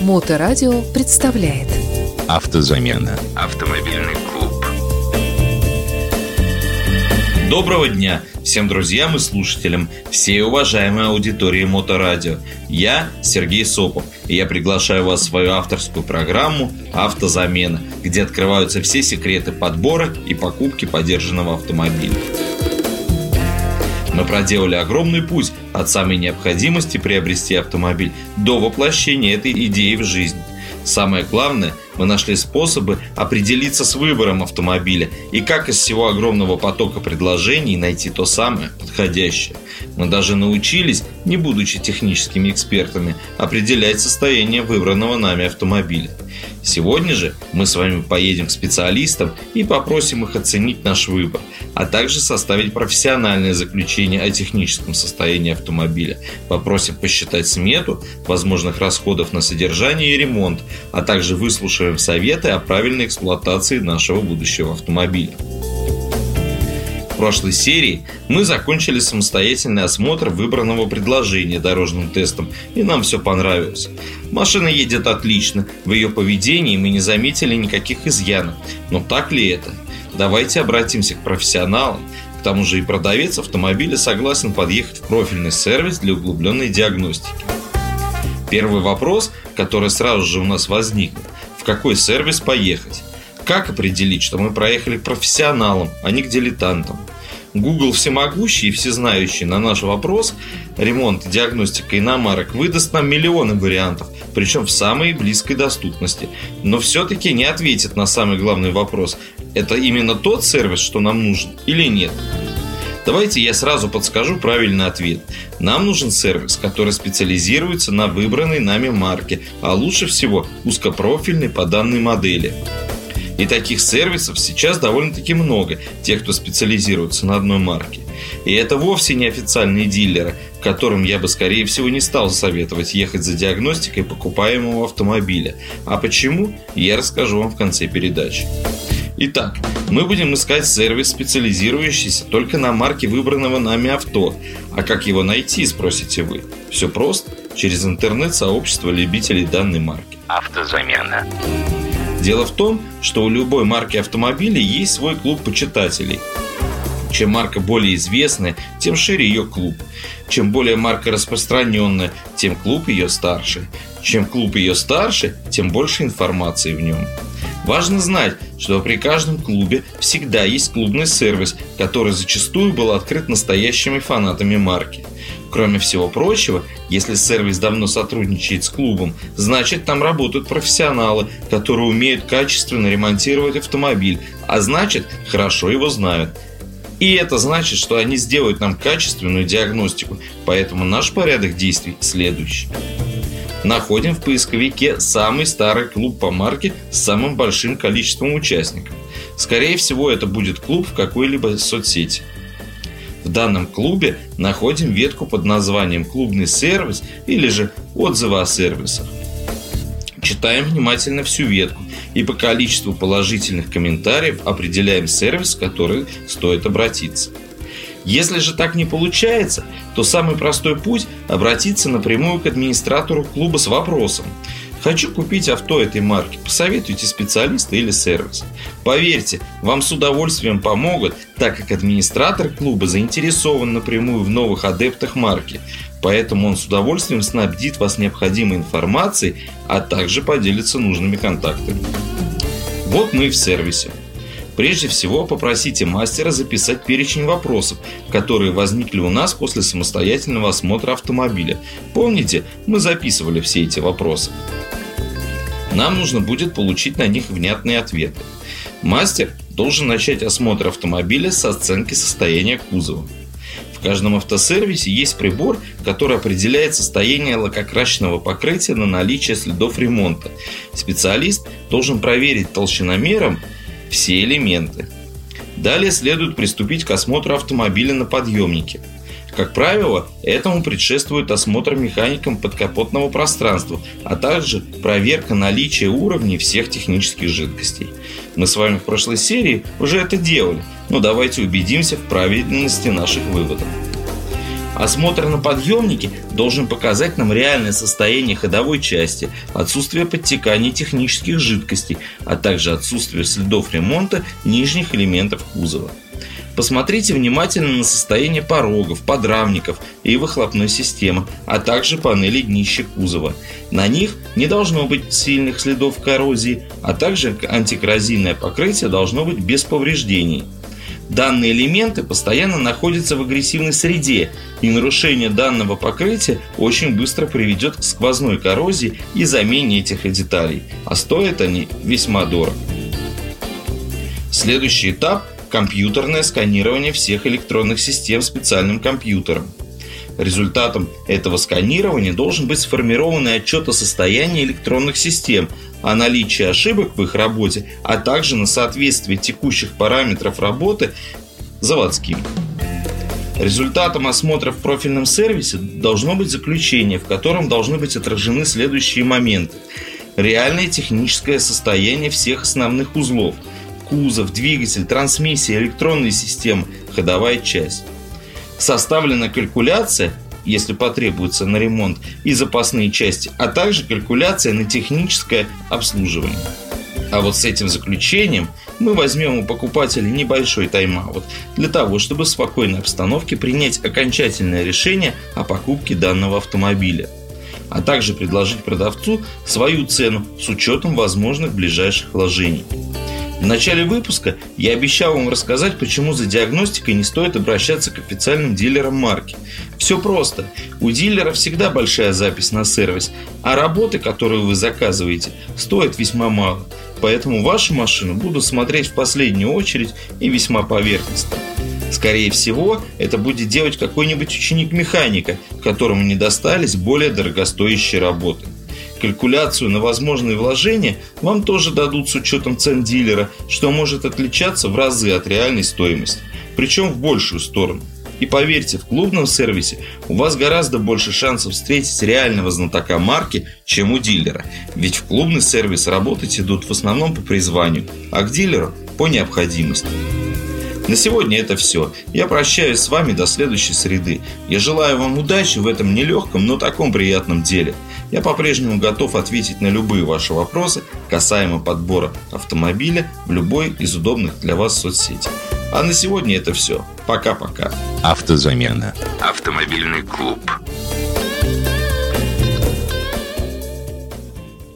Моторадио представляет Автозамена. Автомобильный клуб. Доброго дня всем друзьям и слушателям, всей уважаемой аудитории Моторадио. Я Сергей Сопов, и я приглашаю вас в свою авторскую программу «Автозамена», где открываются все секреты подбора и покупки подержанного автомобиля. Мы проделали огромный путь от самой необходимости приобрести автомобиль до воплощения этой идеи в жизнь. Самое главное, мы нашли способы определиться с выбором автомобиля и как из всего огромного потока предложений найти то самое подходящее. Мы даже научились, не будучи техническими экспертами, определять состояние выбранного нами автомобиля. Сегодня же мы с вами поедем к специалистам и попросим их оценить наш выбор, а также составить профессиональное заключение о техническом состоянии автомобиля. Попросим посчитать смету возможных расходов на содержание и ремонт, а также выслушаем советы о правильной эксплуатации нашего будущего автомобиля прошлой серии мы закончили самостоятельный осмотр выбранного предложения дорожным тестом, и нам все понравилось. Машина едет отлично, в ее поведении мы не заметили никаких изъянов. Но так ли это? Давайте обратимся к профессионалам. К тому же и продавец автомобиля согласен подъехать в профильный сервис для углубленной диагностики. Первый вопрос, который сразу же у нас возникнет, в какой сервис поехать? Как определить, что мы проехали к профессионалам, а не к дилетантам? Google всемогущий и всезнающий на наш вопрос ремонт диагностика иномарок выдаст нам миллионы вариантов, причем в самой близкой доступности. Но все-таки не ответит на самый главный вопрос. Это именно тот сервис, что нам нужен или нет? Давайте я сразу подскажу правильный ответ. Нам нужен сервис, который специализируется на выбранной нами марке, а лучше всего узкопрофильный по данной модели. И таких сервисов сейчас довольно-таки много, тех, кто специализируется на одной марке. И это вовсе не официальные дилеры, которым я бы, скорее всего, не стал советовать ехать за диагностикой покупаемого автомобиля. А почему, я расскажу вам в конце передачи. Итак, мы будем искать сервис, специализирующийся только на марке выбранного нами авто. А как его найти, спросите вы? Все просто. Через интернет-сообщество любителей данной марки. Автозамена. Дело в том, что у любой марки автомобилей есть свой клуб почитателей. Чем марка более известная, тем шире ее клуб. Чем более марка распространенная, тем клуб ее старше. Чем клуб ее старше, тем больше информации в нем. Важно знать, что при каждом клубе всегда есть клубный сервис, который зачастую был открыт настоящими фанатами марки – Кроме всего прочего, если сервис давно сотрудничает с клубом, значит там работают профессионалы, которые умеют качественно ремонтировать автомобиль, а значит хорошо его знают. И это значит, что они сделают нам качественную диагностику, поэтому наш порядок действий следующий. Находим в поисковике самый старый клуб по марке с самым большим количеством участников. Скорее всего, это будет клуб в какой-либо соцсети. В данном клубе находим ветку под названием «Клубный сервис» или же «Отзывы о сервисах». Читаем внимательно всю ветку и по количеству положительных комментариев определяем сервис, в который стоит обратиться. Если же так не получается, то самый простой путь – обратиться напрямую к администратору клуба с вопросом – Хочу купить авто этой марки. Посоветуйте специалиста или сервис. Поверьте, вам с удовольствием помогут, так как администратор клуба заинтересован напрямую в новых адептах марки. Поэтому он с удовольствием снабдит вас необходимой информацией, а также поделится нужными контактами. Вот мы и в сервисе. Прежде всего, попросите мастера записать перечень вопросов, которые возникли у нас после самостоятельного осмотра автомобиля. Помните, мы записывали все эти вопросы. Нам нужно будет получить на них внятные ответы. Мастер должен начать осмотр автомобиля с оценки состояния кузова. В каждом автосервисе есть прибор, который определяет состояние лакокрасочного покрытия на наличие следов ремонта. Специалист должен проверить толщиномером все элементы. Далее следует приступить к осмотру автомобиля на подъемнике. Как правило, этому предшествует осмотр механиком подкапотного пространства, а также проверка наличия уровней всех технических жидкостей. Мы с вами в прошлой серии уже это делали, но давайте убедимся в правильности наших выводов. Осмотр на подъемнике должен показать нам реальное состояние ходовой части, отсутствие подтекания технических жидкостей, а также отсутствие следов ремонта нижних элементов кузова. Посмотрите внимательно на состояние порогов, подрамников и выхлопной системы, а также панели днища кузова. На них не должно быть сильных следов коррозии, а также антикоррозийное покрытие должно быть без повреждений. Данные элементы постоянно находятся в агрессивной среде, и нарушение данного покрытия очень быстро приведет к сквозной коррозии и замене этих деталей, а стоят они весьма дорого. Следующий этап – компьютерное сканирование всех электронных систем специальным компьютером. Результатом этого сканирования должен быть сформированный отчет о состоянии электронных систем, о наличии ошибок в их работе, а также на соответствие текущих параметров работы заводским. Результатом осмотра в профильном сервисе должно быть заключение, в котором должны быть отражены следующие моменты. Реальное техническое состояние всех основных узлов – кузов, двигатель, трансмиссия, электронные системы, ходовая часть. Составлена калькуляция, если потребуется на ремонт, и запасные части, а также калькуляция на техническое обслуживание. А вот с этим заключением мы возьмем у покупателя небольшой тайм-аут для того, чтобы в спокойной обстановке принять окончательное решение о покупке данного автомобиля а также предложить продавцу свою цену с учетом возможных ближайших вложений. В начале выпуска я обещал вам рассказать, почему за диагностикой не стоит обращаться к официальным дилерам марки. Все просто. У дилера всегда большая запись на сервис, а работы, которую вы заказываете, стоят весьма мало. Поэтому вашу машину буду смотреть в последнюю очередь и весьма поверхностно. Скорее всего, это будет делать какой-нибудь ученик механика, которому не достались более дорогостоящие работы. Калькуляцию на возможные вложения вам тоже дадут с учетом цен дилера, что может отличаться в разы от реальной стоимости, причем в большую сторону. И поверьте, в клубном сервисе у вас гораздо больше шансов встретить реального знатока марки, чем у дилера. Ведь в клубный сервис работать идут в основном по призванию, а к дилеру по необходимости. На сегодня это все. Я прощаюсь с вами до следующей среды. Я желаю вам удачи в этом нелегком, но таком приятном деле. Я по-прежнему готов ответить на любые ваши вопросы касаемо подбора автомобиля в любой из удобных для вас соцсетей. А на сегодня это все. Пока-пока. Автозамена. Автомобильный клуб.